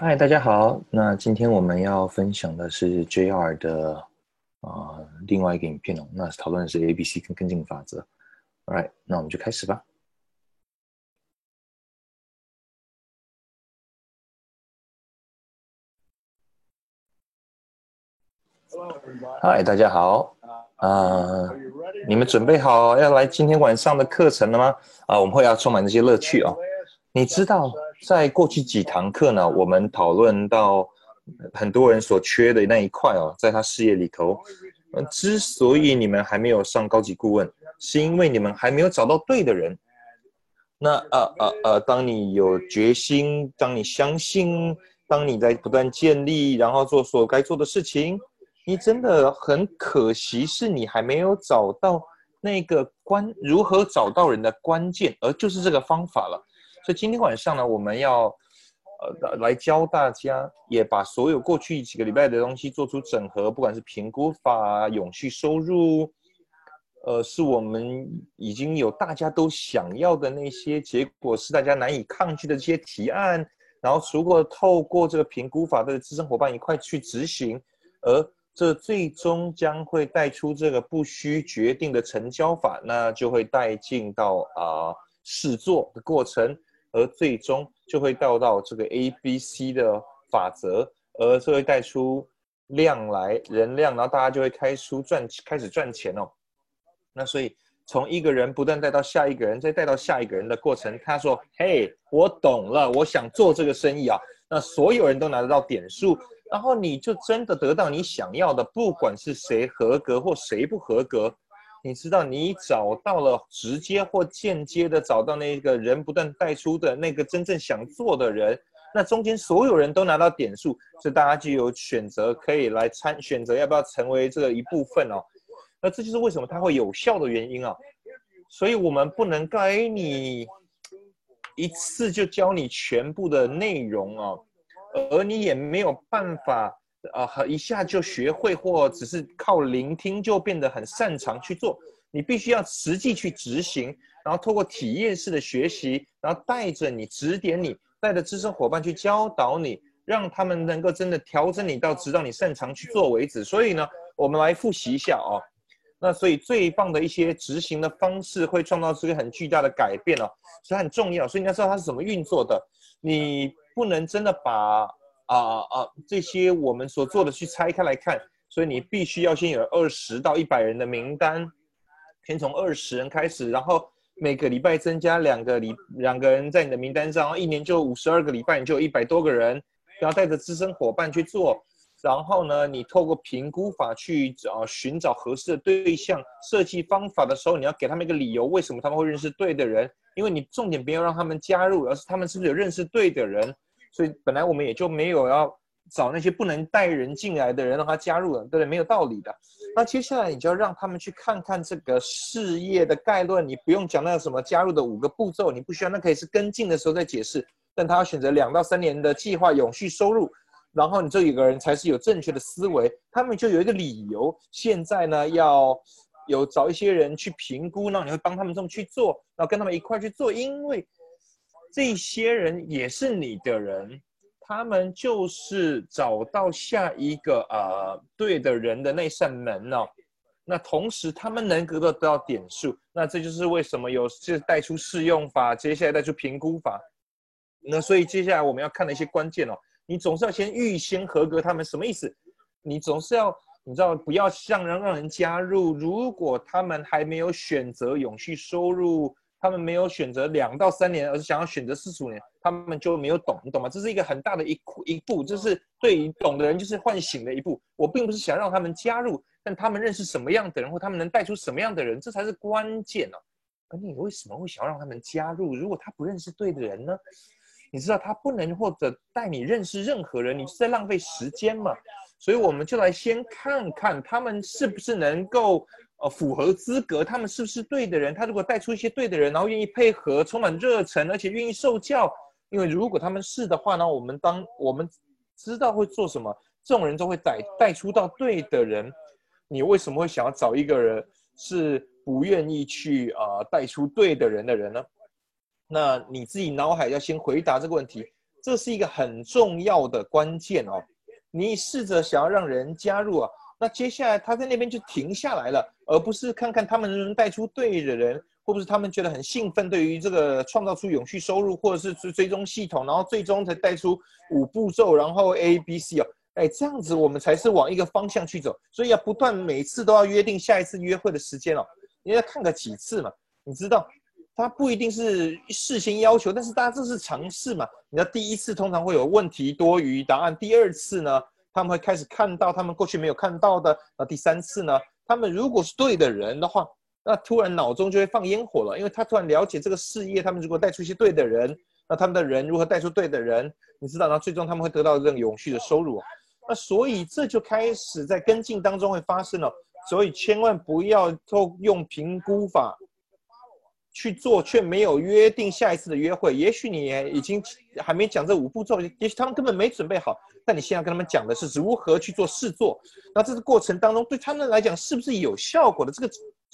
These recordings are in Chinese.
嗨，大家好。那今天我们要分享的是 JR 的啊、呃另外一个影片哦。那讨论的是 A、B、C 跟跟进法则。All right，那我们就开始吧。嗨，大家好。啊、你们准备好要来今天晚上的课程了吗？啊，我们会要充满这些乐趣哦。你知道，在过去几堂课呢，我们讨论到很多人所缺的那一块哦，在他事业里头，呃，之所以你们还没有上高级顾问，是因为你们还没有找到对的人。那呃呃呃，当你有决心，当你相信，当你在不断建立，然后做所该做的事情，你真的很可惜，是你还没有找到那个关如何找到人的关键，而就是这个方法了。所以今天晚上呢，我们要呃来教大家，也把所有过去几个礼拜的东西做出整合，不管是评估法、永续收入，呃，是我们已经有大家都想要的那些结果，是大家难以抗拒的这些提案，然后如果透过这个评估法的资深伙伴一块去执行，而这最终将会带出这个不需决定的成交法，那就会带进到啊、试做的过程。而最终就会到到这个 A、B、C 的法则，而这会带出量来人量，然后大家就会开出赚开始赚钱哦。那所以从一个人不断带到下一个人，再带到下一个人的过程，他说：“嘿，我懂了，我想做这个生意啊。”那所有人都拿得到点数，然后你就真的得到你想要的，不管是谁合格或谁不合格。你知道，你找到了直接或间接的找到那个人不断带出的那个真正想做的人，那中间所有人都拿到点数，所以大家就有选择可以来参选择要不要成为这个一部分哦。那这就是为什么它会有效的原因啊。所以我们不能给你一次就教你全部的内容哦，而你也没有办法。啊，一下就学会，或只是靠聆听就变得很擅长去做。你必须要实际去执行，然后透过体验式的学习，然后带着你指点你，带着资深伙伴去教导你，让他们能够真的调整你到直到你擅长去做为止。所以呢，我们来复习一下哦。那所以最棒的一些执行的方式会创造出一个很巨大的改变哦，所以很重要。所以你要知道它是怎么运作的，你不能真的把。啊啊啊！这些我们所做的去拆开来看，所以你必须要先有二十到一百人的名单，先从二十人开始，然后每个礼拜增加两个礼两个人在你的名单上，然后一年就五十二个礼拜，你就有一百多个人，然后带着资深伙伴去做，然后呢，你透过评估法去找寻找合适的对象，设计方法的时候，你要给他们一个理由，为什么他们会认识对的人，因为你重点不要让他们加入，而是他们是不是有认识对的人。所以本来我们也就没有要找那些不能带人进来的人让他加入了，对不对？没有道理的。那接下来你就要让他们去看看这个事业的概论，你不用讲那个什么加入的五个步骤，你不需要，那可以是跟进的时候再解释。但他要选择两到三年的计划，永续收入，然后你这一个人才是有正确的思维，他们就有一个理由。现在呢，要有找一些人去评估，那你会帮他们这么去做，然后跟他们一块去做，因为。这些人也是你的人，他们就是找到下一个呃对的人的那扇门哦。那同时他们能够得到点数，那这就是为什么有这带出试用法，接下来带出评估法。那所以接下来我们要看的一些关键哦，你总是要先预先合格他们什么意思？你总是要你知道不要让让让人加入，如果他们还没有选择永续收入。他们没有选择两到三年，而是想要选择四十五年，他们就没有懂，你懂吗？这是一个很大的一一步，这是对于懂的人就是唤醒的一步。我并不是想让他们加入，但他们认识什么样的人，或他们能带出什么样的人，这才是关键哦。而你为什么会想要让他们加入？如果他不认识对的人呢？你知道他不能或者带你认识任何人，你是在浪费时间嘛？所以我们就来先看看他们是不是能够。呃，符合资格，他们是不是对的人？他如果带出一些对的人，然后愿意配合，充满热忱，而且愿意受教，因为如果他们是的话呢，我们当我们知道会做什么，这种人都会带带出到对的人。你为什么会想要找一个人是不愿意去呃带出对的人的人呢？那你自己脑海要先回答这个问题。这是一个很重要的关键哦。你试着想要让人加入啊，那接下来他在那边就停下来了，而不是看看他们能带出对的人，或者是他们觉得很兴奋，对于这个创造出永续收入，或者是追追踪系统，然后最终才带出五步骤，然后 A B C 哦，哎，这样子我们才是往一个方向去走。所以要不断每次都要约定下一次约会的时间哦，你要看个几次嘛，你知道。他不一定是事先要求，但是大家这是尝试嘛？你的第一次通常会有问题多余答案，第二次呢，他们会开始看到他们过去没有看到的，那第三次呢，他们如果是对的人的话，那突然脑中就会放烟火了，因为他突然了解这个事业，他们如果带出一些对的人，那他们的人如何带出对的人，你知道，然后最终他们会得到这个永续的收入，那所以这就开始在跟进当中会发生了，所以千万不要透用评估法。去做却没有约定下一次的约会，也许你已经还没讲这五步骤，也许他们根本没准备好。但你现在跟他们讲的是如何去做试做，那这个过程当中对他们来讲是不是有效果的？这个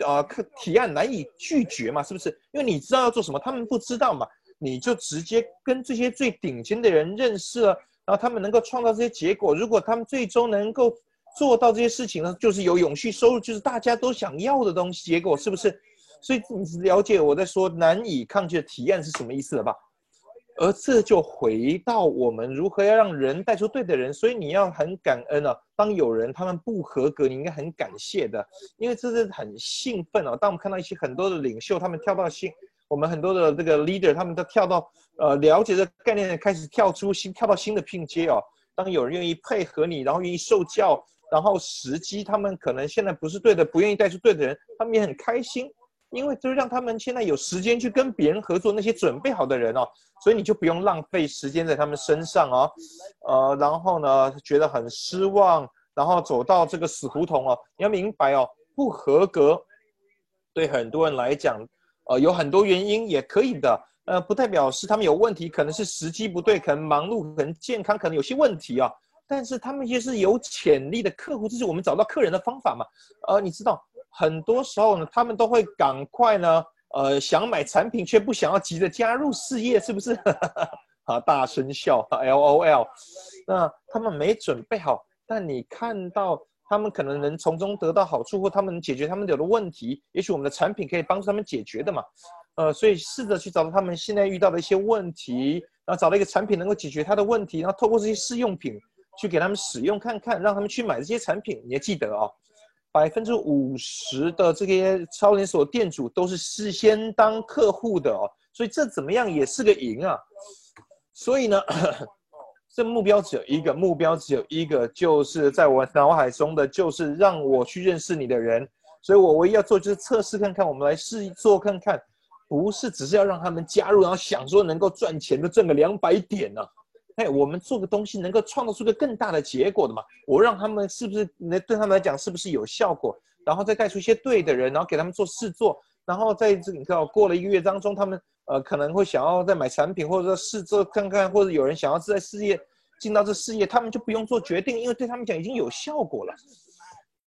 呃，提案难以拒绝嘛，是不是？因为你知道要做什么，他们不知道嘛，你就直接跟这些最顶尖的人认识了，然后他们能够创造这些结果。如果他们最终能够做到这些事情呢，就是有永续收入，就是大家都想要的东西。结果是不是？所以你了解我在说难以抗拒的体验是什么意思了吧？而这就回到我们如何要让人带出对的人。所以你要很感恩啊，当有人他们不合格，你应该很感谢的，因为这是很兴奋哦。当我们看到一些很多的领袖，他们跳到新，我们很多的这个 leader，他们都跳到呃了解这概念，开始跳出新，跳到新的拼接哦。当有人愿意配合你，然后愿意受教，然后时机他们可能现在不是对的，不愿意带出对的人，他们也很开心。因为就让他们现在有时间去跟别人合作，那些准备好的人哦，所以你就不用浪费时间在他们身上哦，呃，然后呢觉得很失望，然后走到这个死胡同哦。你要明白哦，不合格对很多人来讲，呃，有很多原因也可以的，呃，不代表是他们有问题，可能是时机不对，可能忙碌，可能健康，可能有些问题啊。但是他们也是有潜力的客户，这是我们找到客人的方法嘛？呃，你知道。很多时候呢，他们都会赶快呢，呃，想买产品却不想要急着加入事业，是不是？啊，大声笑，L O L。那他们没准备好，但你看到他们可能能从中得到好处，或他们能解决他们有的问题，也许我们的产品可以帮助他们解决的嘛。呃，所以试着去找到他们现在遇到的一些问题，然后找到一个产品能够解决他的问题，然后透过这些试用品去给他们使用看看，让他们去买这些产品。你要记得哦。百分之五十的这些超连锁店主都是事先当客户的哦，所以这怎么样也是个赢啊。所以呢，这目标只有一个，目标只有一个，就是在我脑海中的就是让我去认识你的人。所以我唯一要做就是测试看看，我们来试做看看，不是只是要让他们加入，然后想说能够赚钱的挣个两百点呢。哎，我们做个东西能够创造出个更大的结果的嘛？我让他们是不是能对他们来讲是不是有效果？然后再带出一些对的人，然后给他们做试做，然后在这你知道过了一个月当中，他们呃可能会想要再买产品，或者说试做看看，或者有人想要在事业进到这事业，他们就不用做决定，因为对他们讲已经有效果了。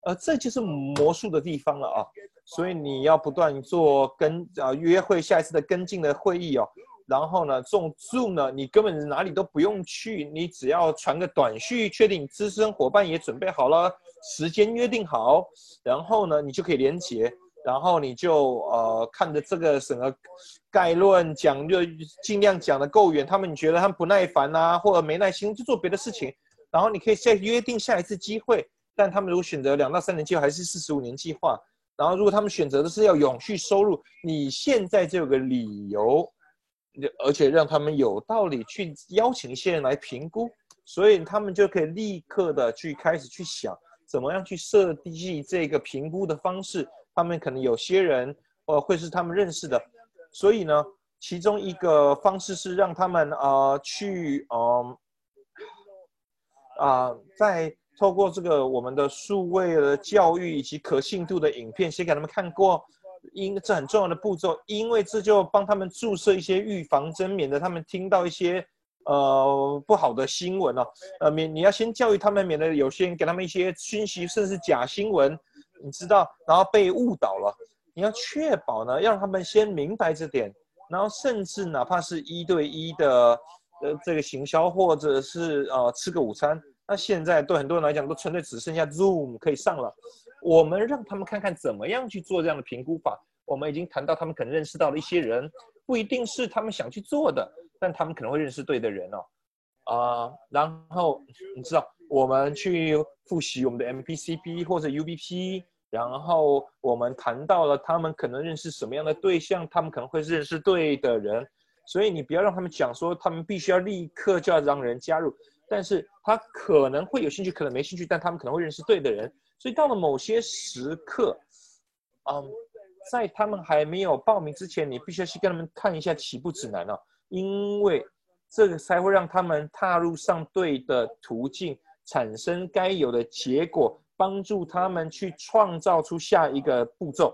呃，这就是魔术的地方了啊！所以你要不断做跟啊约会下一次的跟进的会议哦。然后呢，这种 Zoom 呢，你根本哪里都不用去，你只要传个短讯，确定资深伙伴也准备好了，时间约定好，然后呢，你就可以连接，然后你就呃看着这个什么概论讲，就尽量讲的够远，他们你觉得他们不耐烦啊，或者没耐心，就做别的事情，然后你可以再约定下一次机会。但他们如果选择两到三年计划，还是四十五年计划，然后如果他们选择的是要永续收入，你现在就有个理由。而且让他们有道理去邀请一些人来评估，所以他们就可以立刻的去开始去想怎么样去设计这个评估的方式。他们可能有些人呃会是他们认识的，所以呢，其中一个方式是让他们呃去嗯啊，在透过这个我们的数位的教育以及可信度的影片，先给他们看过。因这很重要的步骤，因为这就帮他们注射一些预防针，免得他们听到一些呃不好的新闻哦。呃，免你要先教育他们，免得有些人给他们一些讯息，甚至是假新闻，你知道，然后被误导了。你要确保呢，让他们先明白这点，然后甚至哪怕是一对一的呃这个行销，或者是呃吃个午餐。那现在对很多人来讲，都纯粹只剩下 Zoom 可以上了。我们让他们看看怎么样去做这样的评估法。我们已经谈到，他们可能认识到了一些人，不一定是他们想去做的，但他们可能会认识对的人哦。啊，然后你知道，我们去复习我们的 MPCP 或者 UBP，然后我们谈到了他们可能认识什么样的对象，他们可能会认识对的人。所以你不要让他们讲说他们必须要立刻就要让人加入，但是他可能会有兴趣，可能没兴趣，但他们可能会认识对的人。所以到了某些时刻，嗯。在他们还没有报名之前，你必须要去跟他们看一下起步指南哦，因为这个才会让他们踏入上对的途径，产生该有的结果，帮助他们去创造出下一个步骤。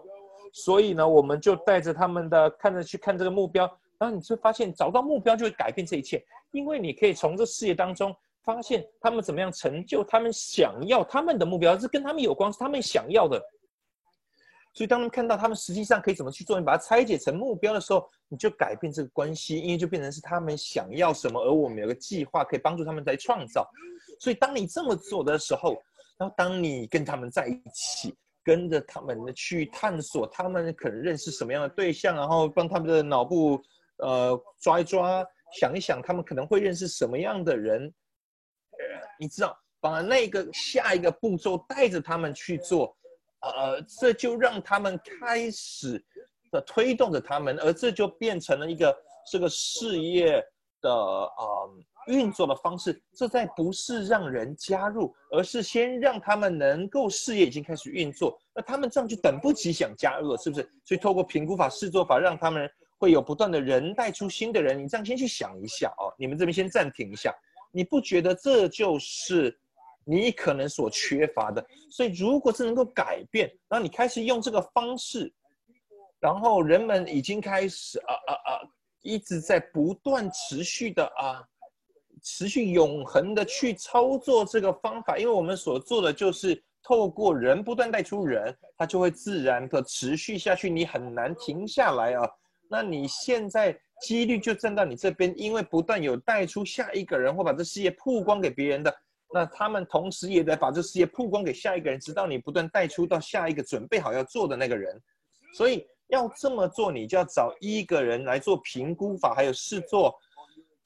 所以呢，我们就带着他们的看着去看这个目标，然后你就发现找到目标就会改变这一切，因为你可以从这事业当中发现他们怎么样成就他们想要他们的目标，是跟他们有关，是他们想要的。所以，当他们看到他们实际上可以怎么去做，你把它拆解成目标的时候，你就改变这个关系，因为就变成是他们想要什么，而我们有个计划可以帮助他们在创造。所以，当你这么做的时候，然后当你跟他们在一起，跟着他们去探索他们可能认识什么样的对象，然后帮他们的脑部呃抓一抓，想一想他们可能会认识什么样的人，你知道，把那个下一个步骤带着他们去做。呃，这就让他们开始的推动着他们，而这就变成了一个这个事业的呃运作的方式。这在不是让人加入，而是先让他们能够事业已经开始运作，那他们这样就等不及想加入了，是不是？所以透过评估法、试做法，让他们会有不断的人带出新的人。你这样先去想一下哦，你们这边先暂停一下，你不觉得这就是？你可能所缺乏的，所以如果是能够改变，然后你开始用这个方式，然后人们已经开始啊啊啊，一直在不断持续的啊，持续永恒的去操作这个方法，因为我们所做的就是透过人不断带出人，它就会自然的持续下去，你很难停下来啊。那你现在几率就站到你这边，因为不断有带出下一个人，或把这事业曝光给别人的。那他们同时也在把这事业曝光给下一个人，直到你不断带出到下一个准备好要做的那个人。所以要这么做，你就要找一个人来做评估法，还有试做，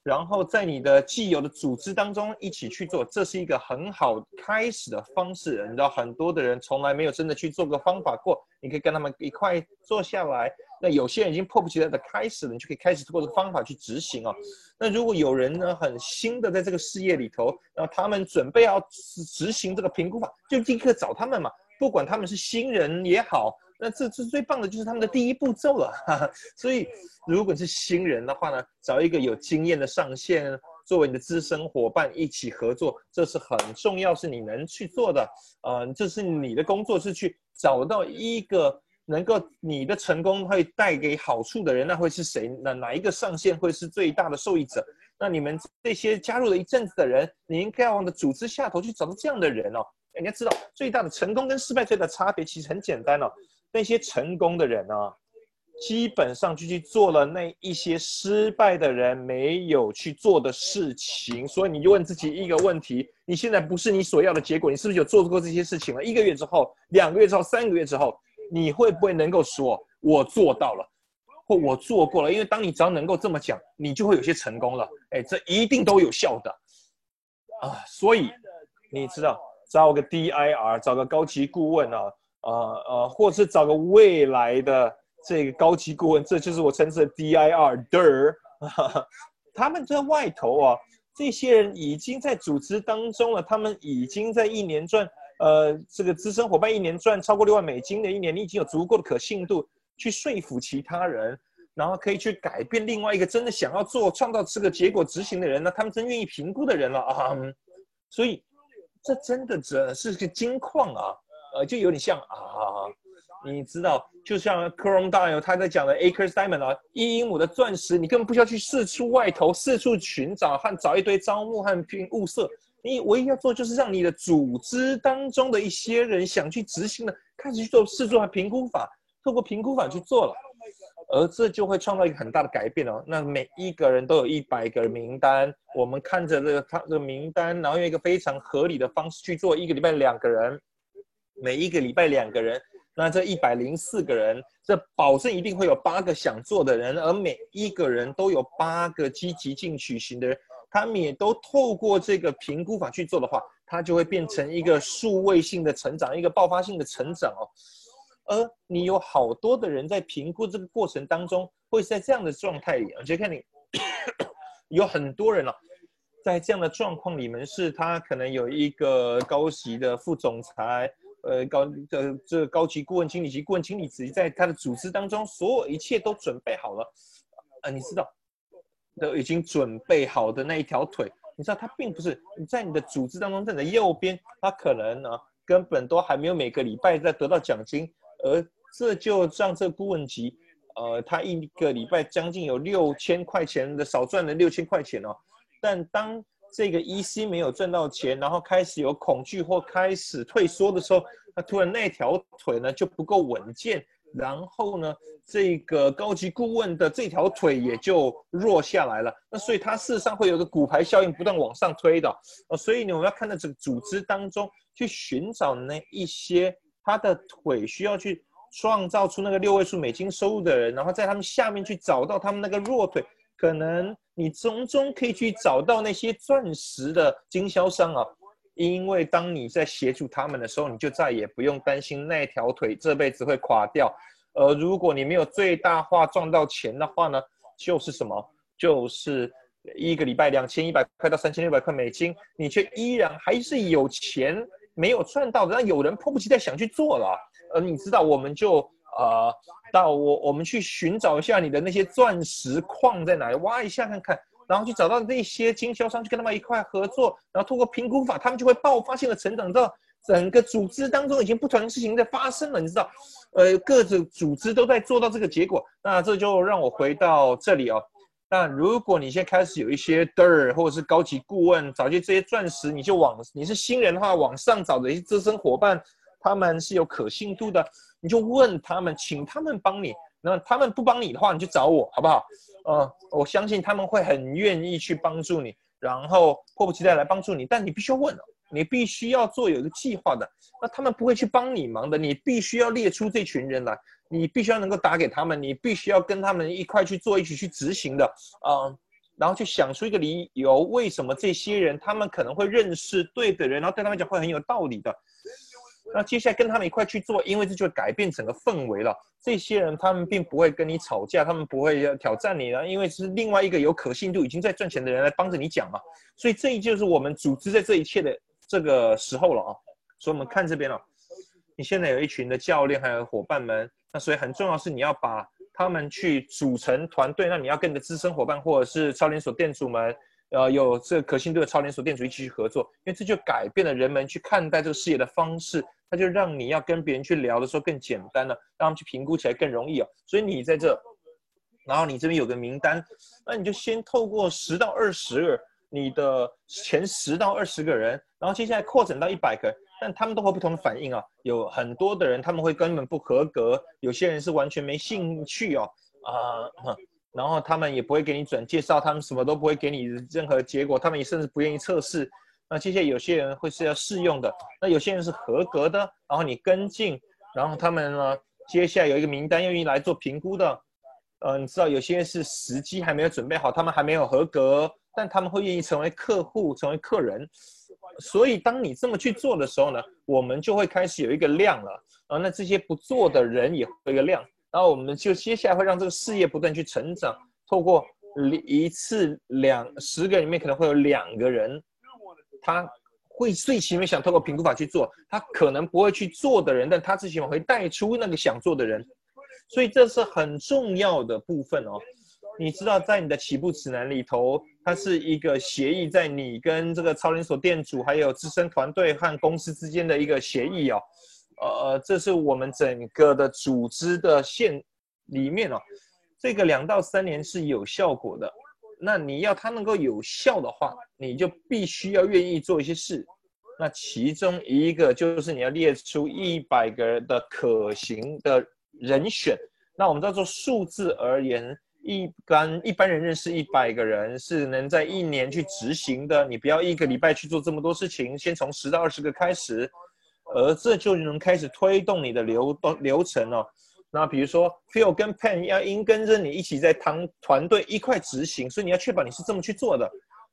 然后在你的既有的组织当中一起去做，这是一个很好开始的方式。你知道，很多的人从来没有真的去做个方法过，你可以跟他们一块坐下来。那有些人已经迫不及待的开始了，你就可以开始通过这个方法去执行哦。那如果有人呢很新的在这个事业里头，然后他们准备要执执行这个评估法，就立刻找他们嘛。不管他们是新人也好，那这这最棒的就是他们的第一步骤了。哈哈所以如果是新人的话呢，找一个有经验的上线作为你的资深伙伴一起合作，这是很重要，是你能去做的。呃，这是你的工作，是去找到一个。能够你的成功会带给好处的人，那会是谁？那哪一个上线会是最大的受益者？那你们这些加入了一阵子的人，你应该要往的组织下头去找到这样的人哦。你要知道，最大的成功跟失败最大的差别其实很简单哦。那些成功的人呢，基本上就去做了那一些失败的人没有去做的事情。所以你就问自己一个问题：你现在不是你所要的结果，你是不是有做过这些事情了？一个月之后，两个月之后，三个月之后。你会不会能够说“我做到了”或“我做过了”？因为当你只要能够这么讲，你就会有些成功了。哎，这一定都有效的啊！所以你知道，找个 DIR，找个高级顾问啊，呃呃，或是找个未来的这个高级顾问，这就是我称之的 DIR 的。他们在外头啊，这些人已经在组织当中了，他们已经在一年赚。呃，这个资深伙伴一年赚超过六万美金的一年，你已经有足够的可信度去说服其他人，然后可以去改变另外一个真的想要做创造这个结果执行的人呢？他们真愿意评估的人了啊！所以这真的只是个金矿啊！呃，就有点像啊，你知道，就像 c r o m d i l 他在讲的 Acres Diamond 啊，一英亩的钻石，你根本不需要去四处外头四处寻找和找一堆招募和拼物色。你唯一要做，就是让你的组织当中的一些人想去执行的，开始去做试做和评估法，透过评估法去做了。而这就会创造一个很大的改变哦。那每一个人都有一百个名单，我们看着这个他这个名单，然后用一个非常合理的方式去做，一个礼拜两个人，每一个礼拜两个人，那这一百零四个人，这保证一定会有八个想做的人，而每一个人都有八个积极进取型的人，他们也都透过这个评估法去做的话，它就会变成一个数位性的成长，一个爆发性的成长哦。而你有好多的人在评估这个过程当中，会是在这样的状态里，而且看你有很多人哦，在这样的状况里面，是他可能有一个高级的副总裁，呃，高的这高级顾问经理及顾问经理，直接在他的组织当中，所有一切都准备好了，呃，你知道，都已经准备好的那一条腿，你知道他并不是你在你的组织当中，在你的右边，他可能呢根本都还没有每个礼拜在得到奖金。而这就让这顾问级，呃，他一个礼拜将近有六千块钱的少赚了六千块钱哦。但当这个 EC 没有赚到钱，然后开始有恐惧或开始退缩的时候，他突然那条腿呢就不够稳健，然后呢，这个高级顾问的这条腿也就弱下来了。那所以它事实上会有个骨牌效应不断往上推的。呃，所以呢，我们要看到这个组织当中去寻找那一些。他的腿需要去创造出那个六位数美金收入的人，然后在他们下面去找到他们那个弱腿，可能你从中可以去找到那些钻石的经销商啊，因为当你在协助他们的时候，你就再也不用担心那条腿这辈子会垮掉。呃，如果你没有最大化赚到钱的话呢，就是什么？就是一个礼拜两千一百块到三千六百块美金，你却依然还是有钱。没有赚到的，那有人迫不及待想去做了。呃，你知道，我们就呃，到我我们去寻找一下你的那些钻石矿在哪里，挖一下看看，然后去找到那些经销商，去跟他们一块合作，然后通过评估法，他们就会爆发性的成长。到整个组织当中已经不同的事情在发生了，你知道，呃，各种组织都在做到这个结果。那这就让我回到这里哦。那如果你现在开始有一些 DIR 或者是高级顾问，找些这些钻石，你就往你是新人的话，往上找的一些资深伙伴，他们是有可信度的，你就问他们，请他们帮你。那他们不帮你的话，你就找我，好不好？呃，我相信他们会很愿意去帮助你，然后迫不及待来帮助你。但你必须要问，你必须要做有一个计划的。那他们不会去帮你忙的，你必须要列出这群人来。你必须要能够打给他们，你必须要跟他们一块去做，一起去执行的啊，然后去想出一个理由，为什么这些人他们可能会认识对的人，然后对他们讲会很有道理的。那接下来跟他们一块去做，因为这就改变整个氛围了。这些人他们并不会跟你吵架，他们不会要挑战你了，因为是另外一个有可信度、已经在赚钱的人来帮着你讲嘛。所以这就是我们组织在这一切的这个时候了啊。所以我们看这边了，你现在有一群的教练还有伙伴们。那所以很重要是你要把他们去组成团队，那你要跟你的资深伙伴或者是超连锁店主们，呃，有这个可信度的超连锁店主一起去合作，因为这就改变了人们去看待这个事业的方式，它就让你要跟别人去聊的时候更简单了，让他们去评估起来更容易哦。所以你在这，然后你这边有个名单，那你就先透过十到二十个你的前十到二十个人，然后接下来扩展到一百个。但他们都会不同的反应啊，有很多的人他们会根本不合格，有些人是完全没兴趣哦，啊，然后他们也不会给你转介绍，他们什么都不会给你任何结果，他们也甚至不愿意测试。那接下来有些人会是要试用的，那有些人是合格的，然后你跟进，然后他们呢，接下来有一个名单愿意来做评估的，呃，你知道有些是时机还没有准备好，他们还没有合格，但他们会愿意成为客户，成为客人。所以，当你这么去做的时候呢，我们就会开始有一个量了啊。那这些不做的人也会有一个量，然后我们就接下来会让这个事业不断去成长。透过一次两十个里面可能会有两个人，他会最起码想透过评估法去做，他可能不会去做的人，但他最起码会带出那个想做的人。所以这是很重要的部分哦。你知道，在你的起步指南里头，它是一个协议，在你跟这个超连锁店主还有资深团队和公司之间的一个协议哦。呃，这是我们整个的组织的线里面哦，这个两到三年是有效果的。那你要它能够有效的话，你就必须要愿意做一些事。那其中一个就是你要列出一百个人的可行的人选。那我们叫做数字而言，一般一般人认识一百个人是能在一年去执行的。你不要一个礼拜去做这么多事情，先从十到二十个开始，而这就能开始推动你的流动流程哦。那比如说，Phil 跟 Pen 要应跟着你一起在团团队一块执行，所以你要确保你是这么去做的。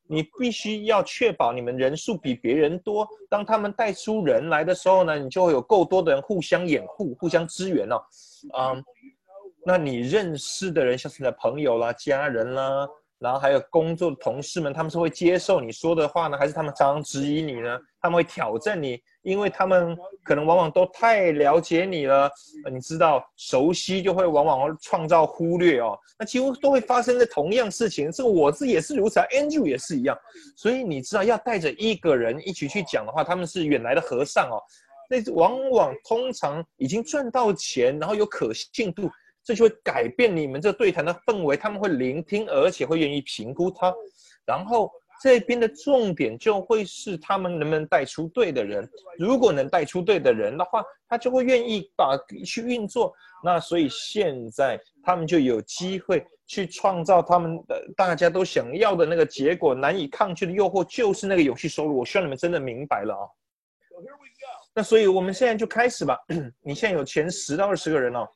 你必须要确保你们人数比别人多。当他们带出人来的时候呢，你就会有够多的人互相掩护、互相支援哦。嗯，那你认识的人，像是你的朋友啦、家人啦，然后还有工作的同事们，他们是会接受你说的话呢，还是他们常常质疑你呢？他们会挑战你？因为他们可能往往都太了解你了，你知道，熟悉就会往往创造忽略哦。那几乎都会发生的同样事情，这个我自己也是如此，Andrew 也是一样。所以你知道，要带着一个人一起去讲的话，他们是远来的和尚哦。那往往通常已经赚到钱，然后有可信度，这就会改变你们这对谈的氛围。他们会聆听，而且会愿意评估他，然后。这边的重点就会是他们能不能带出对的人。如果能带出对的人的话，他就会愿意把去运作。那所以现在他们就有机会去创造他们的大家都想要的那个结果，难以抗拒的诱惑就是那个有序收入。我希望你们真的明白了啊。那所以我们现在就开始吧。你现在有前十到二十个人哦，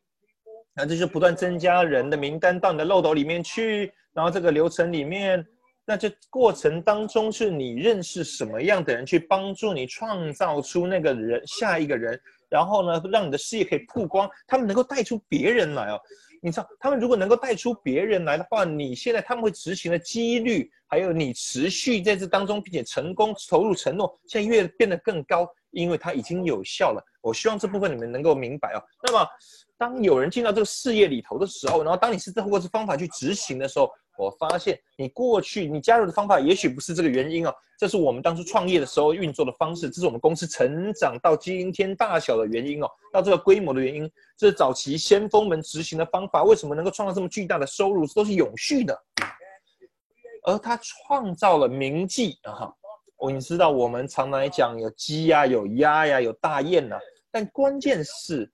那这就不断增加人的名单到你的漏斗里面去，然后这个流程里面。那这过程当中，是你认识什么样的人去帮助你创造出那个人下一个人，然后呢，让你的事业可以曝光，他们能够带出别人来哦。你知道，他们如果能够带出别人来的话，你现在他们会执行的几率，还有你持续在这当中并且成功投入承诺，现在越变得更高，因为它已经有效了。我希望这部分你们能够明白哦。那么，当有人进到这个事业里头的时候，然后当你是通过这方法去执行的时候。我发现你过去你加入的方法也许不是这个原因哦，这是我们当初创业的时候运作的方式，这是我们公司成长到今天大小的原因哦，到这个规模的原因，这是早期先锋们执行的方法，为什么能够创造这么巨大的收入，都是永续的，而他创造了铭记啊！我你知道，我们常来讲有鸡呀，有鸭呀，有大雁呐，但关键是，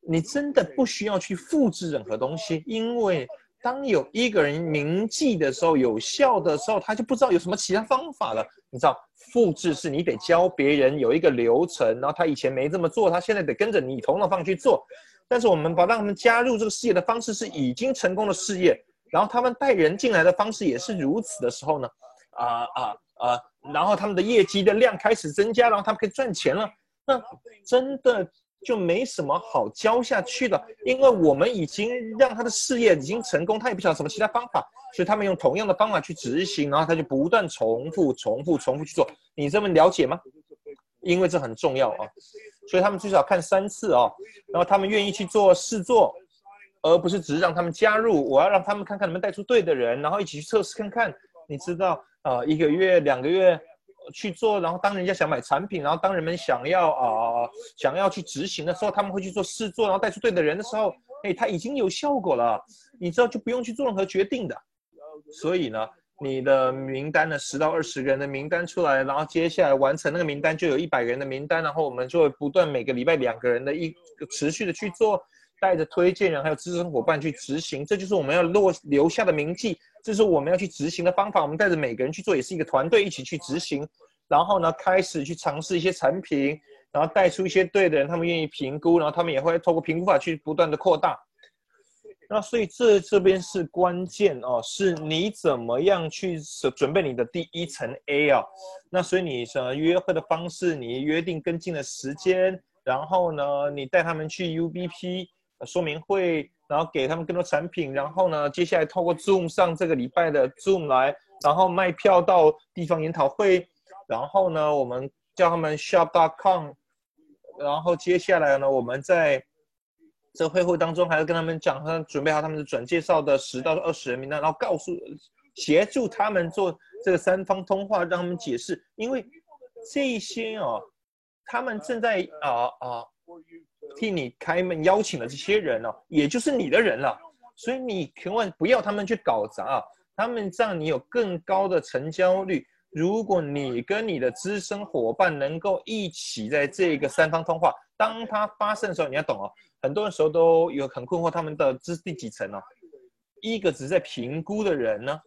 你真的不需要去复制任何东西，因为。当有一个人铭记的时候，有效的时候，他就不知道有什么其他方法了。你知道，复制是你得教别人有一个流程，然后他以前没这么做，他现在得跟着你同样方去做。但是我们把让他们加入这个事业的方式是已经成功的事业，然后他们带人进来的方式也是如此的时候呢，啊啊啊，然后他们的业绩的量开始增加，然后他们可以赚钱了，那真的。就没什么好教下去的，因为我们已经让他的事业已经成功，他也不晓得什么其他方法，所以他们用同样的方法去执行，然后他就不断重复、重复、重复去做。你这么了解吗？因为这很重要啊，所以他们最少看三次啊，然后他们愿意去做试做，而不是只是让他们加入。我要让他们看看能不能带出对的人，然后一起去测试看看。你知道啊，一个月、两个月。去做，然后当人家想买产品，然后当人们想要啊想要去执行的时候，他们会去做试做，然后带出对的人的时候，哎，他已经有效果了，你知道就不用去做任何决定的。所以呢，你的名单呢，十到二十个人的名单出来，然后接下来完成那个名单就有一百个人的名单，然后我们就会不断每个礼拜两个人的一持续的去做，带着推荐人还有资深伙伴去执行，这就是我们要落留下的铭记。这是我们要去执行的方法。我们带着每个人去做，也是一个团队一起去执行。然后呢，开始去尝试一些产品，然后带出一些对的人，他们愿意评估，然后他们也会透过评估法去不断的扩大。那所以这这边是关键哦，是你怎么样去准备你的第一层 A 啊？那所以你什么约会的方式，你约定跟进的时间，然后呢，你带他们去 UBP 说明会。然后给他们更多产品，然后呢，接下来透过 Zoom 上这个礼拜的 Zoom 来，然后卖票到地方研讨会，然后呢，我们叫他们 Shop.com，然后接下来呢，我们在这会后当中还要跟他们讲，他准备好他们的转介绍的十到二十人名单，然后告诉协助他们做这个三方通话，让他们解释，因为这些哦，他们正在啊啊。替你开门邀请的这些人哦，也就是你的人了，所以你千万不要他们去搞砸，他们让你有更高的成交率，如果你跟你的资深伙伴能够一起在这个三方通话，当它发生的时候，你要懂哦，很多的时候都有很困惑，他们的这是第几层呢？一个只是在评估的人呢，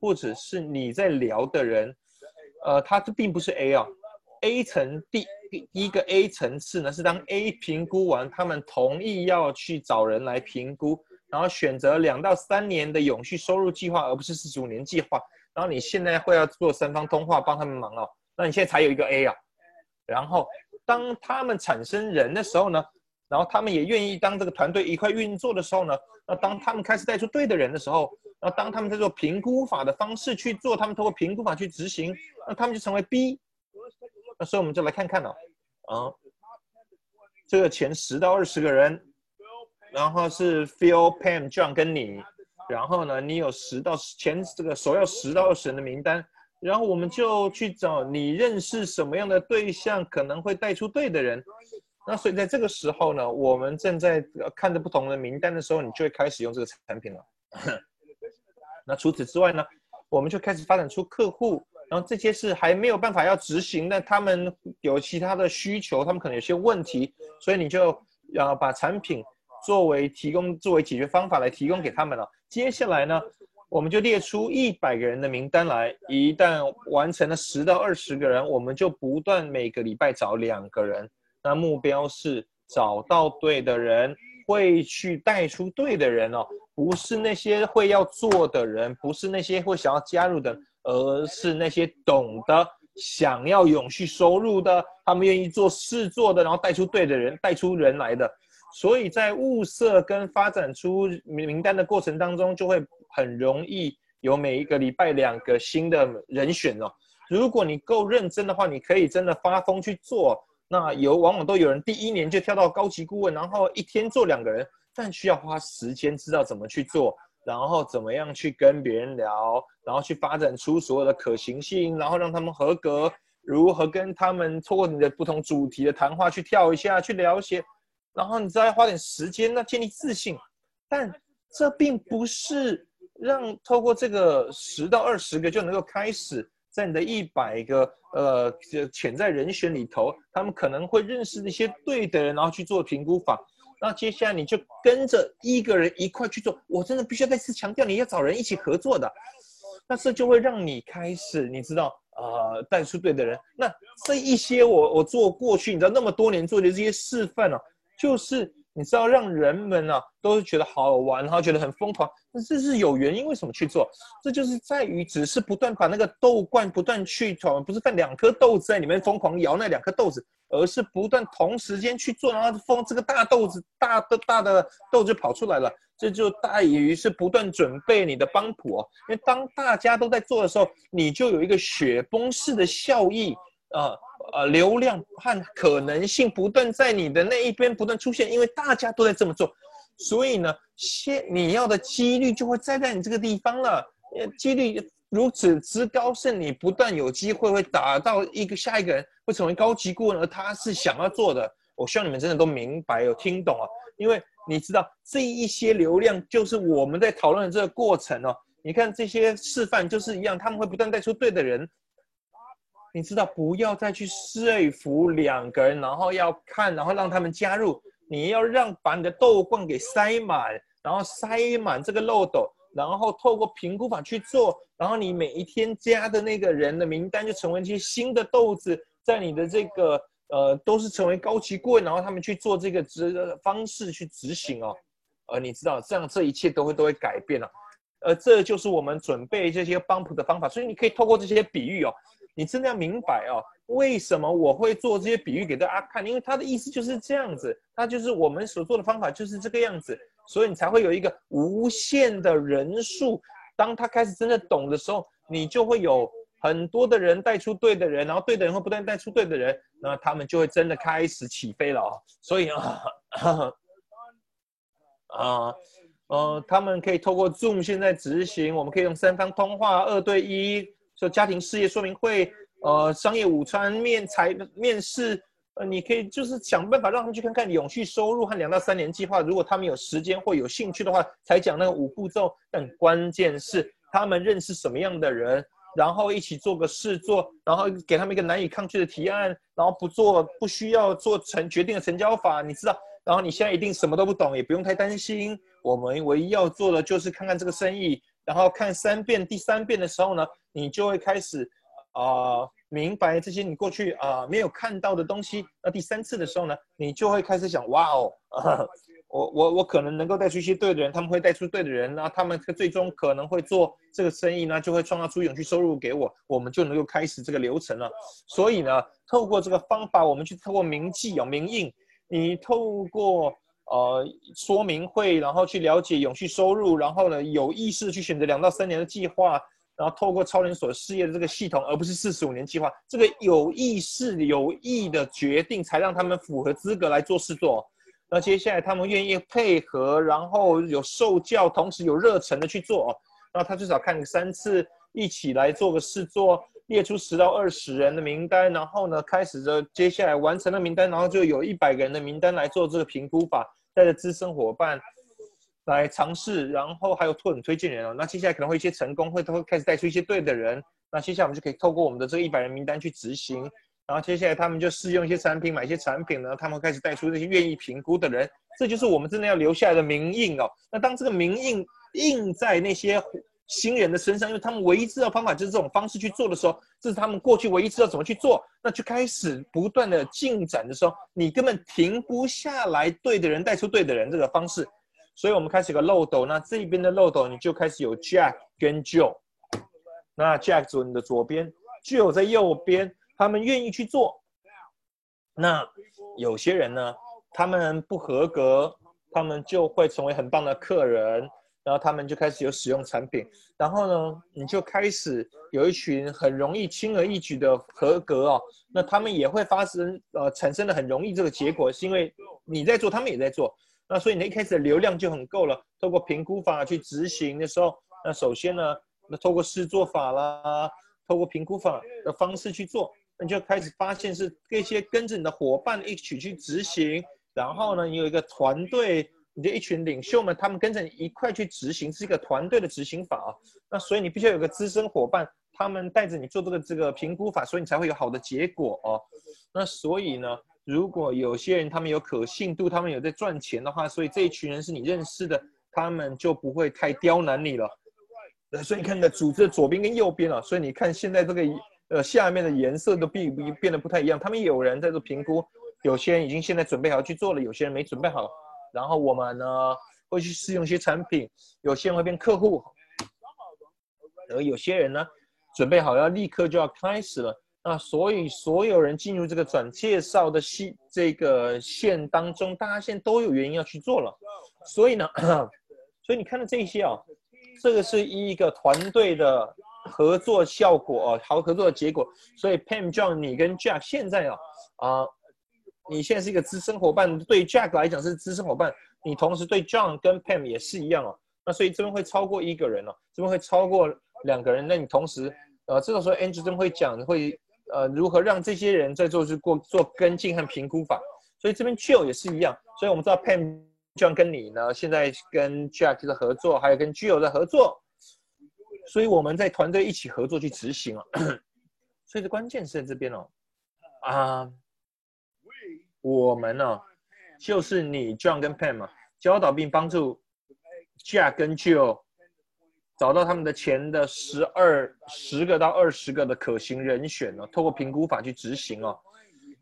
或者是你在聊的人，呃，他这并不是 A 啊，A 层第一个 A 层次呢，是当 A 评估完，他们同意要去找人来评估，然后选择两到三年的永续收入计划，而不是四十五年计划。然后你现在会要做三方通话帮他们忙哦，那你现在才有一个 A 啊。然后当他们产生人的时候呢，然后他们也愿意当这个团队一块运作的时候呢。那当他们开始带出对的人的时候，那当他们在做评估法的方式去做，他们通过评估法去执行，那他们就成为 B。那所以我们就来看看哦，啊，这个前十到二十个人，然后是 Phil、Pam、John 跟你，然后呢，你有十到前这个首要十到二十人的名单，然后我们就去找你认识什么样的对象可能会带出对的人。那所以在这个时候呢，我们正在看着不同的名单的时候，你就会开始用这个产品了。那除此之外呢，我们就开始发展出客户，然后这些是还没有办法要执行，但他们有其他的需求，他们可能有些问题，所以你就要把产品作为提供作为解决方法来提供给他们了。接下来呢，我们就列出一百个人的名单来，一旦完成了十到二十个人，我们就不断每个礼拜找两个人。那目标是找到对的人，会去带出对的人哦，不是那些会要做的人，不是那些会想要加入的，而是那些懂得想要永续收入的，他们愿意做事做的，然后带出对的人，带出人来的。所以在物色跟发展出名单的过程当中，就会很容易有每一个礼拜两个新的人选哦。如果你够认真的话，你可以真的发疯去做。那有往往都有人第一年就跳到高级顾问，然后一天做两个人，但需要花时间知道怎么去做，然后怎么样去跟别人聊，然后去发展出所有的可行性，然后让他们合格，如何跟他们透过你的不同主题的谈话去跳一下，去聊一些，然后你再花点时间，那建立自信。但这并不是让透过这个十到二十个就能够开始。在你的一百个呃潜在人选里头，他们可能会认识那些对的人，然后去做评估法。那接下来你就跟着一个人一块去做。我真的必须要再次强调，你要找人一起合作的。那这就会让你开始，你知道，呃，带出对的人。那这一些我我做过去，你知道那么多年做的这些示范啊，就是。你知道让人们呢都是觉得好玩，然后觉得很疯狂，那这是有原因，为什么去做？这就是在于只是不断把那个豆罐不断去炒，不是放两颗豆子在里面疯狂摇那两颗豆子，而是不断同时间去做，然后风这个大豆子大的大的豆就跑出来了，这就大于是不断准备你的帮谱哦。因为当大家都在做的时候，你就有一个雪崩式的效益啊。呃流量和可能性不断在你的那一边不断出现，因为大家都在这么做，所以呢，先你要的几率就会栽在你这个地方了。呃，几率如此之高，是你不断有机会会打到一个下一个人会成为高级顾问，而他是想要做的。我希望你们真的都明白有听懂啊，因为你知道这一些流量就是我们在讨论的这个过程哦。你看这些示范就是一样，他们会不断带出对的人。你知道，不要再去说服两个人，然后要看，然后让他们加入。你要让把你的豆罐给塞满，然后塞满这个漏斗，然后透过评估法去做。然后你每一天加的那个人的名单就成为一些新的豆子，在你的这个呃都是成为高级顾问，然后他们去做这个执方式去执行哦。呃，你知道这样这一切都会都会改变了。呃，这就是我们准备这些帮谱的方法。所以你可以透过这些比喻哦。你真的要明白哦，为什么我会做这些比喻给大家看？因为他的意思就是这样子，他就是我们所做的方法就是这个样子，所以你才会有一个无限的人数。当他开始真的懂的时候，你就会有很多的人带出对的人，然后对的人会不断带出对的人，那他们就会真的开始起飞了哦。所以啊，啊，呃，他们可以透过 Zoom 现在执行，我们可以用三方通话二对一。说家庭事业说明会，呃，商业午餐面才面试，呃，你可以就是想办法让他们去看看永续收入和两到三年计划。如果他们有时间或有兴趣的话，才讲那个五步骤。但关键是他们认识什么样的人，然后一起做个事做，然后给他们一个难以抗拒的提案，然后不做不需要做成决定的成交法，你知道？然后你现在一定什么都不懂，也不用太担心。我们唯一要做的就是看看这个生意，然后看三遍，第三遍的时候呢，你就会开始啊明白这些你过去啊没有看到的东西。那第三次的时候呢，你就会开始想，哇哦。我我我可能能够带出一些对的人，他们会带出对的人，那他们最终可能会做这个生意呢，就会创造出永续收入给我，我们就能够开始这个流程了。所以呢，透过这个方法，我们去透过铭记啊、铭印，你透过呃说明会，然后去了解永续收入，然后呢有意识去选择两到三年的计划，然后透过超人所事业的这个系统，而不是四十五年计划，这个有意识有意的决定，才让他们符合资格来做事做。那接下来他们愿意配合，然后有受教，同时有热忱的去做哦。那他至少看三次，一起来做个试做，列出十到二十人的名单，然后呢，开始着接下来完成了名单，然后就有一百个人的名单来做这个评估法，带着资深伙伴来尝试，然后还有拓展推荐人哦。那接下来可能会一些成功，会都会开始带出一些对的人。那接下来我们就可以透过我们的这一百人名单去执行。然后接下来他们就试用一些产品，买一些产品呢，他们开始带出那些愿意评估的人，这就是我们真的要留下来的名印哦。那当这个名印印在那些新人的身上，因为他们唯一知道方法就是这种方式去做的时候，这是他们过去唯一知道怎么去做，那就开始不断的进展的时候，你根本停不下来。对的人带出对的人这个方式，所以我们开始有个漏斗，那这边的漏斗你就开始有 Jack 跟 Joe，那 Jack 坐你的左边，Joe 在右边。他们愿意去做，那有些人呢，他们不合格，他们就会成为很棒的客人，然后他们就开始有使用产品，然后呢，你就开始有一群很容易轻而易举的合格哦，那他们也会发生呃产生的很容易这个结果，是因为你在做，他们也在做，那所以你一开始的流量就很够了，透过评估法去执行的时候，那首先呢，那透过试做法啦，透过评估法的方式去做。你就开始发现是这些跟着你的伙伴一起去执行，然后呢，你有一个团队，你的一群领袖们，他们跟着你一块去执行，是一个团队的执行法啊。那所以你必须要有个资深伙伴，他们带着你做这个这个评估法，所以你才会有好的结果哦。那所以呢，如果有些人他们有可信度，他们有在赚钱的话，所以这一群人是你认识的，他们就不会太刁难你了。所以你看你的组织左边跟右边啊，所以你看现在这个。呃，下面的颜色都变变得不太一样。他们有人在做评估，有些人已经现在准备好去做了，有些人没准备好。然后我们呢会去试用一些产品，有些人会变客户，而有些人呢准备好要立刻就要开始了。那所以所有人进入这个转介绍的系这个线当中，大家现在都有原因要去做了。所以呢，所以你看到这些啊，这个是一个团队的。合作效果哦，好合作的结果。所以 Pam John，你跟 Jack 现在啊啊，你现在是一个资深伙伴，对 Jack 来讲是资深伙伴，你同时对 John 跟 Pam 也是一样哦。那所以这边会超过一个人哦，这边会超过两个人。那你同时呃，这个时候 Angel 这边会讲会呃如何让这些人在做是过做跟进和评估法。所以这边 Jill 也是一样。所以我们知道 Pam John 跟你呢，现在跟 Jack 的合作，还有跟 Jill 的合作。所以我们在团队一起合作去执行哦，所以的关键是在这边哦，啊，我们呢就是你 John 跟 Pam 嘛，教导并帮助 Jack 跟 Jill 找到他们的钱的十二十个到二十个的可行人选呢，透过评估法去执行哦。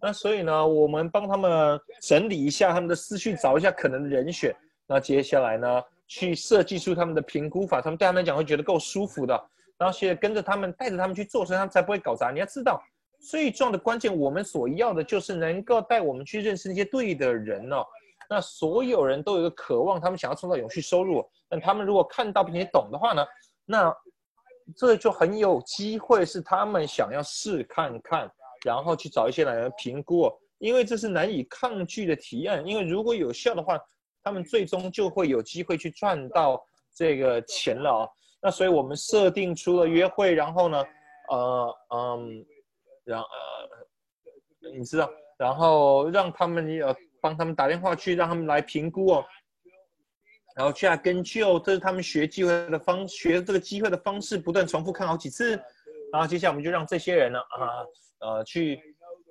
那所以呢，我们帮他们整理一下他们的思绪，找一下可能的人选。那接下来呢？去设计出他们的评估法，他们对他们来讲会觉得够舒服的，然后现在跟着他们，带着他们去做，所以他们才不会搞砸。你要知道，最重要的关键，我们所要的就是能够带我们去认识那些对的人哦。那所有人都有一个渴望，他们想要创造永续收入。那他们如果看到并且懂的话呢，那这就很有机会是他们想要试看看，然后去找一些来评估，因为这是难以抗拒的提案。因为如果有效的话。他们最终就会有机会去赚到这个钱了啊！那所以我们设定出了约会，然后呢，呃嗯，然呃，你知道，然后让他们要帮他们打电话去，让他们来评估哦，然后去根据哦，这是他们学机会的方学这个机会的方式，不断重复看好几次，然后接下来我们就让这些人呢啊呃去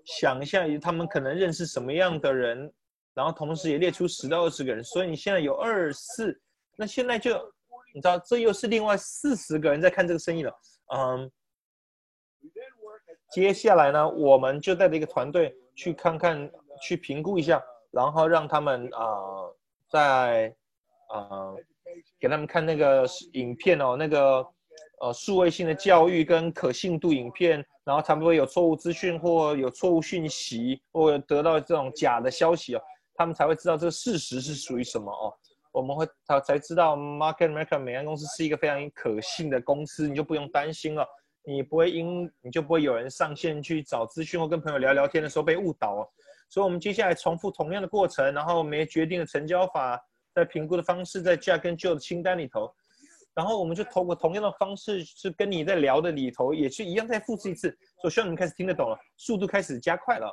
想一下，他们可能认识什么样的人，然后同时也列出十到二十个人。所以你现在有二四，那现在就你知道这又是另外四十个人在看这个生意了。嗯，接下来呢，我们就带着一个团队去看看，去评估一下，然后让他们啊在啊给他们看那个影片哦，那个。呃，数位性的教育跟可信度影片，然后他们会有错误资讯或有错误讯息，或得到这种假的消息哦，他们才会知道这个事实是属于什么哦。我们会他才知道，Market Maker 美安公司是一个非常可信的公司，你就不用担心了，你不会因你就不会有人上线去找资讯或跟朋友聊聊天的时候被误导哦。所以，我们接下来重复同样的过程，然后没决定的成交法，在评估的方式，在加跟旧的清单里头。然后我们就通过同样的方式，是跟你在聊的里头，也是一样再复制一次。所以希望你们开始听得懂了，速度开始加快了。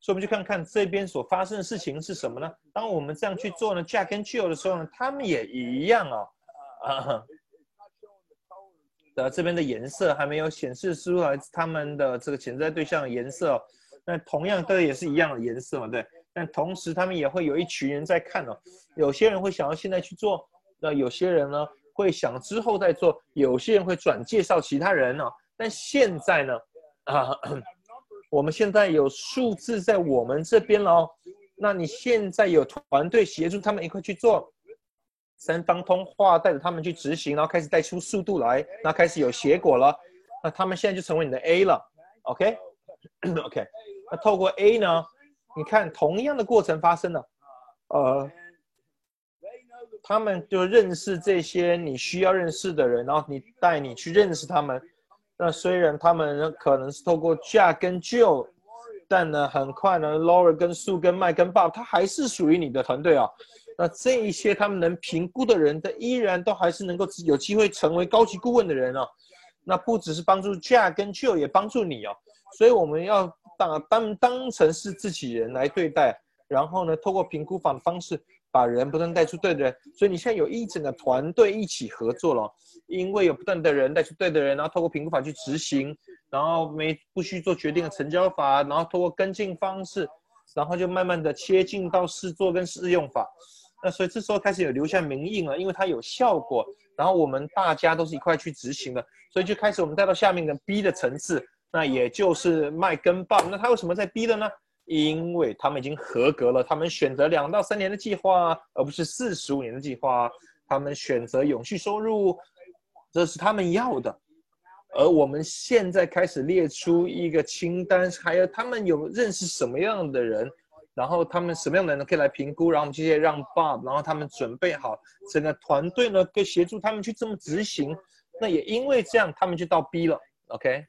所以我们就看看这边所发生的事情是什么呢？当我们这样去做呢加跟旧的时候呢，他们也一样哦。啊，的这边的颜色还没有显示出来他们的这个潜在对象颜色。那同样的也是一样的颜色嘛，对。但同时他们也会有一群人在看哦，有些人会想要现在去做。那有些人呢会想之后再做，有些人会转介绍其他人呢。但现在呢，啊，我们现在有数字在我们这边了哦。那你现在有团队协助他们一块去做，三方通话带着他们去执行，然后开始带出速度来，那开始有结果了。那他们现在就成为你的 A 了，OK，OK。那透过 A 呢，你看同样的过程发生了，呃。他们就认识这些你需要认识的人，然后你带你去认识他们。那虽然他们可能是透过嫁跟舅但呢，很快呢，Laura 跟 Sue 跟 Mike 跟 Bob，他还是属于你的团队啊。那这一些他们能评估的人，他依然都还是能够有机会成为高级顾问的人哦。那不只是帮助 Jack 跟 Jill，也帮助你哦。所以我们要当当当成是自己人来对待，然后呢，透过评估法的方式。把人不断带出对的人，所以你现在有一整个团队一起合作了，因为有不断的人带出对的人，然后透过评估法去执行，然后没不需做决定的成交法，然后透过跟进方式，然后就慢慢的切进到试做跟试用法。那所以这时候开始有留下名印了，因为它有效果，然后我们大家都是一块去执行的，所以就开始我们带到下面的 B 的层次，那也就是卖跟棒。那他为什么在 B 的呢？因为他们已经合格了，他们选择两到三年的计划，而不是四十五年的计划。他们选择永续收入，这是他们要的。而我们现在开始列出一个清单，还有他们有认识什么样的人，然后他们什么样的人可以来评估，然后我们直接让 Bob，然后他们准备好整个团队呢，可以协助他们去这么执行。那也因为这样，他们就到 B 了，OK。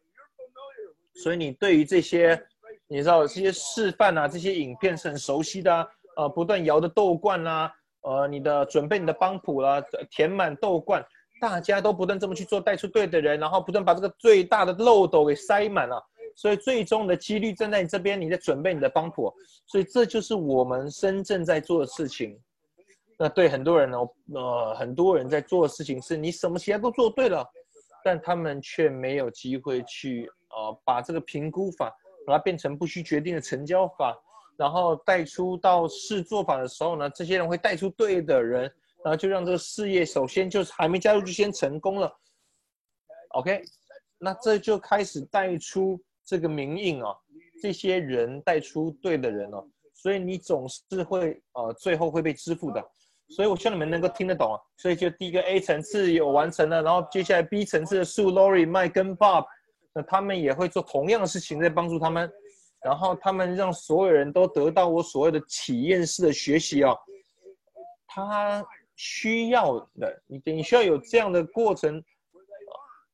所以你对于这些。你知道这些示范啊，这些影片是很熟悉的啊，呃，不断摇的豆罐啦，呃，你的准备你的帮谱啦，填满豆罐，大家都不断这么去做，带出对的人，然后不断把这个最大的漏斗给塞满了，所以最终的几率站在你这边，你在准备你的帮谱，所以这就是我们深圳在做的事情。那对很多人呢，呃，很多人在做的事情是你什么其他都做对了，但他们却没有机会去呃把这个评估法。把它变成不需决定的成交法，然后带出到试做法的时候呢，这些人会带出对的人，然后就让这个事业首先就是还没加入就先成功了。OK，那这就开始带出这个名印哦，这些人带出对的人哦，所以你总是会呃最后会被支付的。所以我希望你们能够听得懂啊。所以就第一个 A 层次有完成了，然后接下来 B 层次的树 Lori、Mike 跟 Bob。那他们也会做同样的事情，在帮助他们，然后他们让所有人都得到我所谓的体验式的学习哦。他需要的，你你需要有这样的过程，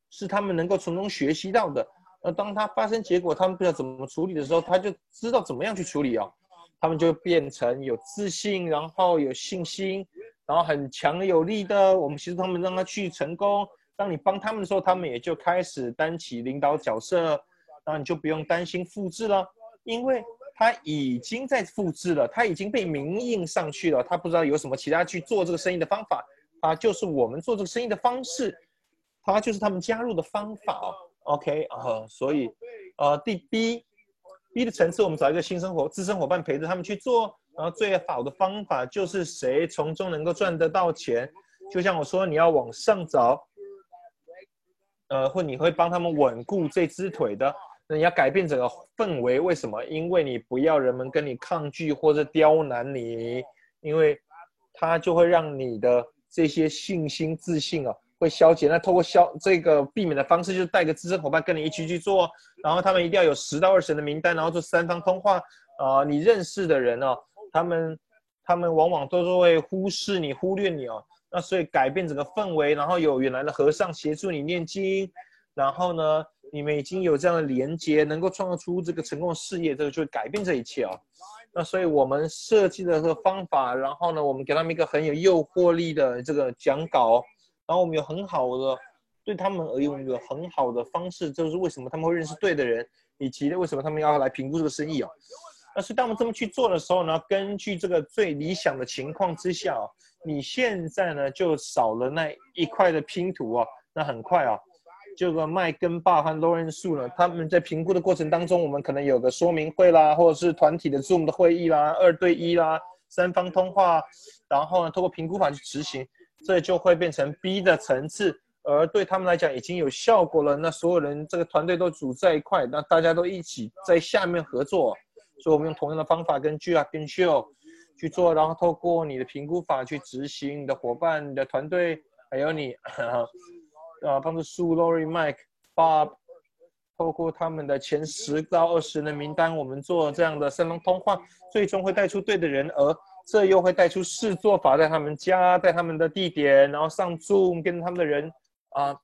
是他们能够从中学习到的。那当他发生结果，他们不知道怎么处理的时候，他就知道怎么样去处理啊。他们就变成有自信，然后有信心，然后很强有力的。我们协助他们，让他去成功。当你帮他们的时候，他们也就开始担起领导角色，然后你就不用担心复制了，因为他已经在复制了，他已经被明印上去了，他不知道有什么其他去做这个生意的方法，他就是我们做这个生意的方式，他就是他们加入的方法哦。OK 啊，所以呃，第 B B 的层次，我们找一个新生活资深伙伴陪着他们去做，然后最好的方法就是谁从中能够赚得到钱，就像我说，你要往上找，呃，或你会帮他们稳固这只腿的，那你要改变整个氛围，为什么？因为你不要人们跟你抗拒或者刁难你，因为他就会让你的这些信心自信啊。会消解，那通过消这个避免的方式，就是带个资深伙伴跟你一起去做，然后他们一定要有十到二十人的名单，然后做三方通话。啊，你认识的人哦，他们他们往往都是会忽视你、忽略你哦。那所以改变整个氛围，然后有原来的和尚协助你念经，然后呢，你们已经有这样的连接，能够创造出这个成功的事业，这个就会改变这一切哦。那所以我们设计的这个方法，然后呢，我们给他们一个很有诱惑力的这个讲稿。然后我们有很好的，对他们而言，我们有很好的方式，就是为什么他们会认识对的人，以及为什么他们要来评估这个生意哦。那是当我们这么去做的时候呢，根据这个最理想的情况之下哦，你现在呢就少了那一块的拼图哦。那很快啊，这个麦根爸和罗恩树呢，他们在评估的过程当中，我们可能有个说明会啦，或者是团体的 Zoom 的会议啦，二对一啦，三方通话，然后呢，通过评估法去执行。这就会变成 B 的层次，而对他们来讲已经有效果了。那所有人这个团队都组在一块，那大家都一起在下面合作。所以我们用同样的方法跟 G 啊跟 Show 去做，然后透过你的评估法去执行。你的伙伴、你的团队，还有你，啊，帮助苏、Lori、Mike、Bob，透过他们的前十到二十人的名单，我们做这样的三方通话，最终会带出对的人。而这又会带出试做法，在他们家，在他们的地点，然后上 Zoom 跟他们的人啊，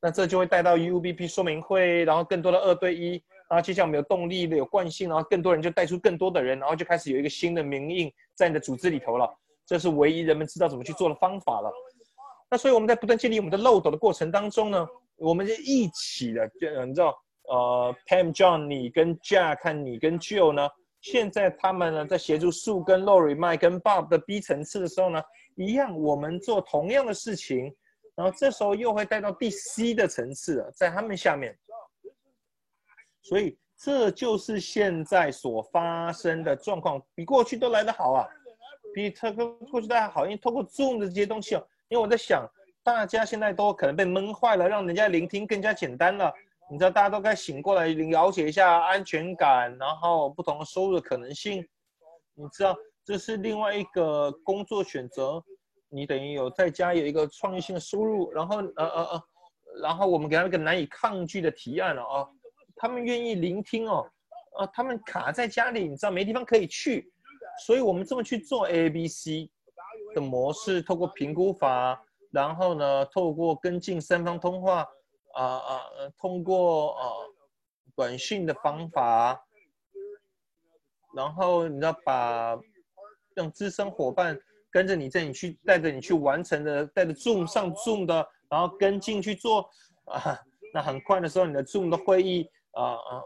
那这就会带到 UBP 说明会，然后更多的二对一，然后接下来我们有动力的、有惯性，然后更多人就带出更多的人，然后就开始有一个新的名印在你的组织里头了。这是唯一人们知道怎么去做的方法了。那所以我们在不断建立我们的漏斗的过程当中呢，我们就一起的，就你知道，呃，Pam、John 你跟 Jack 看你跟 Joe 呢。现在他们呢，在协助树跟 Lori、麦跟 Bob 的 B 层次的时候呢，一样，我们做同样的事情，然后这时候又会带到第 C 的层次了，在他们下面。所以这就是现在所发生的状况，比过去都来得好啊，比特过去大家好，因为通过 Zoom 的这些东西哦，因为我在想，大家现在都可能被闷坏了，让人家聆听更加简单了。你知道大家都该醒过来了解一下安全感，然后不同的收入的可能性。你知道这是另外一个工作选择，你等于有在家有一个创意性的收入，然后呃呃呃，然后我们给他一个难以抗拒的提案了啊，他们愿意聆听哦，啊，他们卡在家里，你知道没地方可以去，所以我们这么去做 A B C 的模式，透过评估法，然后呢，透过跟进三方通话。啊啊通过啊短信的方法，然后你知道把让资深伙伴跟着你，在你去带着你去完成的，带着 Zoom 上 Zoom 的，然后跟进去做啊，那很快的时候，你的 Zoom 的会议啊啊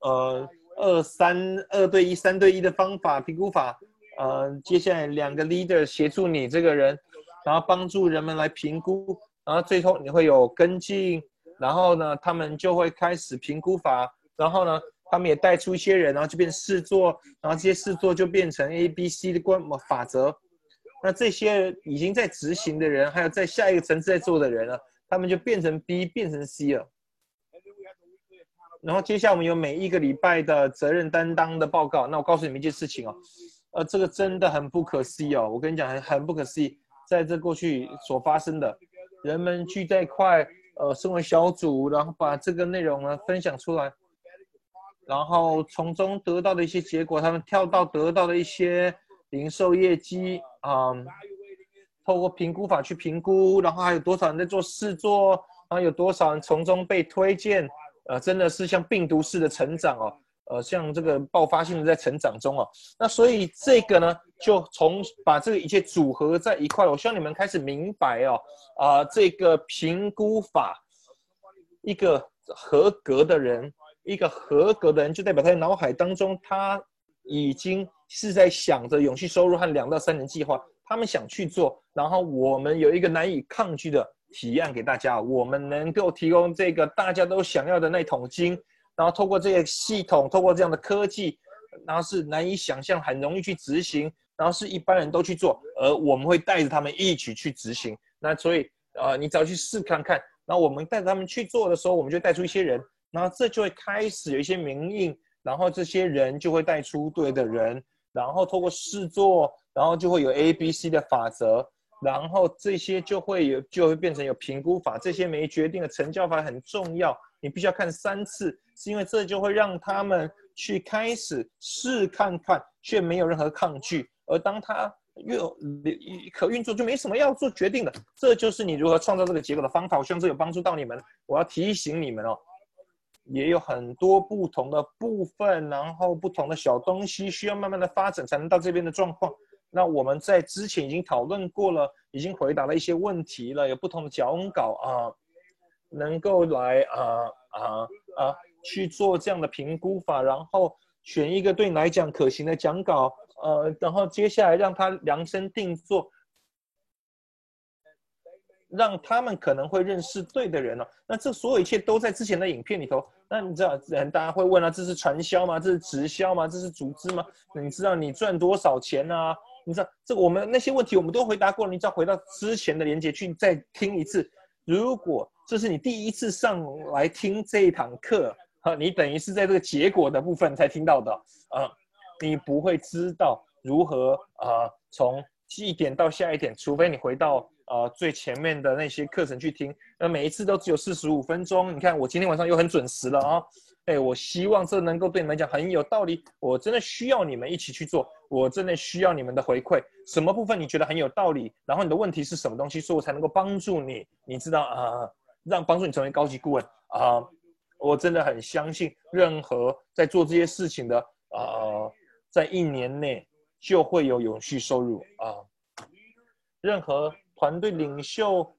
呃二三二对一三对一的方法评估法，呃，接下来两个 leader 协助你这个人，然后帮助人们来评估。然后最后你会有跟进，然后呢，他们就会开始评估法，然后呢，他们也带出一些人，然后就变试做，然后这些试做就变成 A、B、C 的关法则。那这些已经在执行的人，还有在下一个层次在做的人呢，他们就变成 B，变成 C 了。然后接下来我们有每一个礼拜的责任担当的报告。那我告诉你们一件事情哦，呃，这个真的很不可思议哦，我跟你讲很很不可思议，在这过去所发生的。人们聚在一块，呃，身为小组，然后把这个内容呢分享出来，然后从中得到的一些结果，他们跳到得到的一些零售业绩啊，透过评估法去评估，然后还有多少人在做试做，然后有多少人从中被推荐，呃，真的是像病毒式的成长哦。呃，像这个爆发性的在成长中哦，那所以这个呢，就从把这个一切组合在一块，我希望你们开始明白哦，啊，这个评估法，一个合格的人，一个合格的人，就代表他在脑海当中，他已经是在想着永续收入和两到三年计划，他们想去做，然后我们有一个难以抗拒的提案给大家，我们能够提供这个大家都想要的那桶金，然后透过这个系统，透过这样的科技，然后是难以想象，很容易去执行，然后是一般人都去做，而我们会带着他们一起去执行。那所以，呃，你只要去试看看。然后我们带着他们去做的时候，我们就带出一些人，然后这就会开始有一些名印，然后这些人就会带出对的人，然后透过试做，然后就会有 A、B、C 的法则。然后这些就会有，就会变成有评估法。这些没决定的成交法很重要，你必须要看三次，是因为这就会让他们去开始试看看，却没有任何抗拒。而当他越可运作，就没什么要做决定的。这就是你如何创造这个结果的方法。我希望这有帮助到你们。我要提醒你们哦，也有很多不同的部分，然后不同的小东西需要慢慢的发展，才能到这边的状况。那我们在之前已经讨论过了，已经回答了一些问题了，有不同的讲稿啊，能够来啊啊啊去做这样的评估法，然后选一个对你来讲可行的讲稿，呃，然后接下来让他量身定做，让他们可能会认识对的人了。那这所有一切都在之前的影片里头。那你知道，大家会问啊，这是传销吗？这是直销吗？这是组织吗？你知道你赚多少钱呢？你知道这个我们那些问题我们都回答过了，你只要回到之前的连接去再听一次。如果这是你第一次上来听这一堂课，哈，你等于是在这个结果的部分才听到的，啊，你不会知道如何啊从一点到下一点，除非你回到呃最前面的那些课程去听。那每一次都只有四十五分钟，你看我今天晚上又很准时了啊。哎，我希望这能够对你们讲很有道理。我真的需要你们一起去做，我真的需要你们的回馈。什么部分你觉得很有道理？然后你的问题是什么东西，所以我才能够帮助你？你知道啊，让帮助你成为高级顾问啊。我真的很相信，任何在做这些事情的啊，在一年内就会有永续收入啊。任何团队领袖。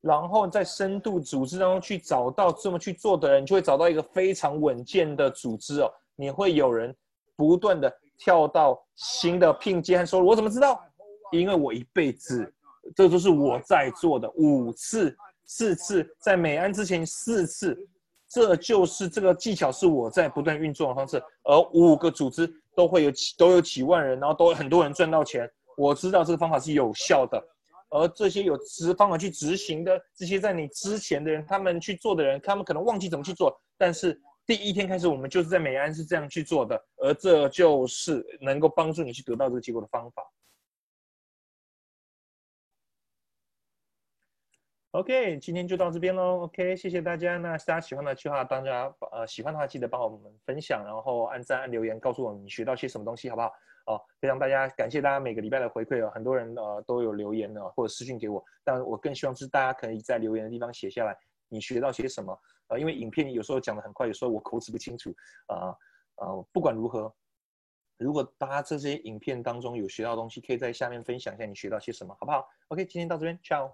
然后在深度组织当中去找到这么去做的人，就会找到一个非常稳健的组织哦。你会有人不断的跳到新的聘阶和收入。我怎么知道？因为我一辈子，这都是我在做的五次、四次，在美安之前四次，这就是这个技巧是我在不断运作的方式。而五个组织都会有几都有几万人，然后都有很多人赚到钱。我知道这个方法是有效的。而这些有执方法去执行的，这些在你之前的人，他们去做的人，他们可能忘记怎么去做。但是第一天开始，我们就是在美安是这样去做的，而这就是能够帮助你去得到这个结果的方法。OK，今天就到这边喽。OK，谢谢大家。那大家喜欢的话，大家呃喜欢的话，记得帮我们分享，然后按赞、按留言，告诉我们你学到些什么东西，好不好？哦，非常大家感谢大家每个礼拜的回馈哦，很多人呃都有留言呢，或者私信给我，但我更希望是大家可以在留言的地方写下来你学到些什么呃，因为影片有时候讲的很快，有时候我口齿不清楚啊呃，不管如何，如果大家这些影片当中有学到东西，可以在下面分享一下你学到些什么，好不好？OK，今天到这边，ciao。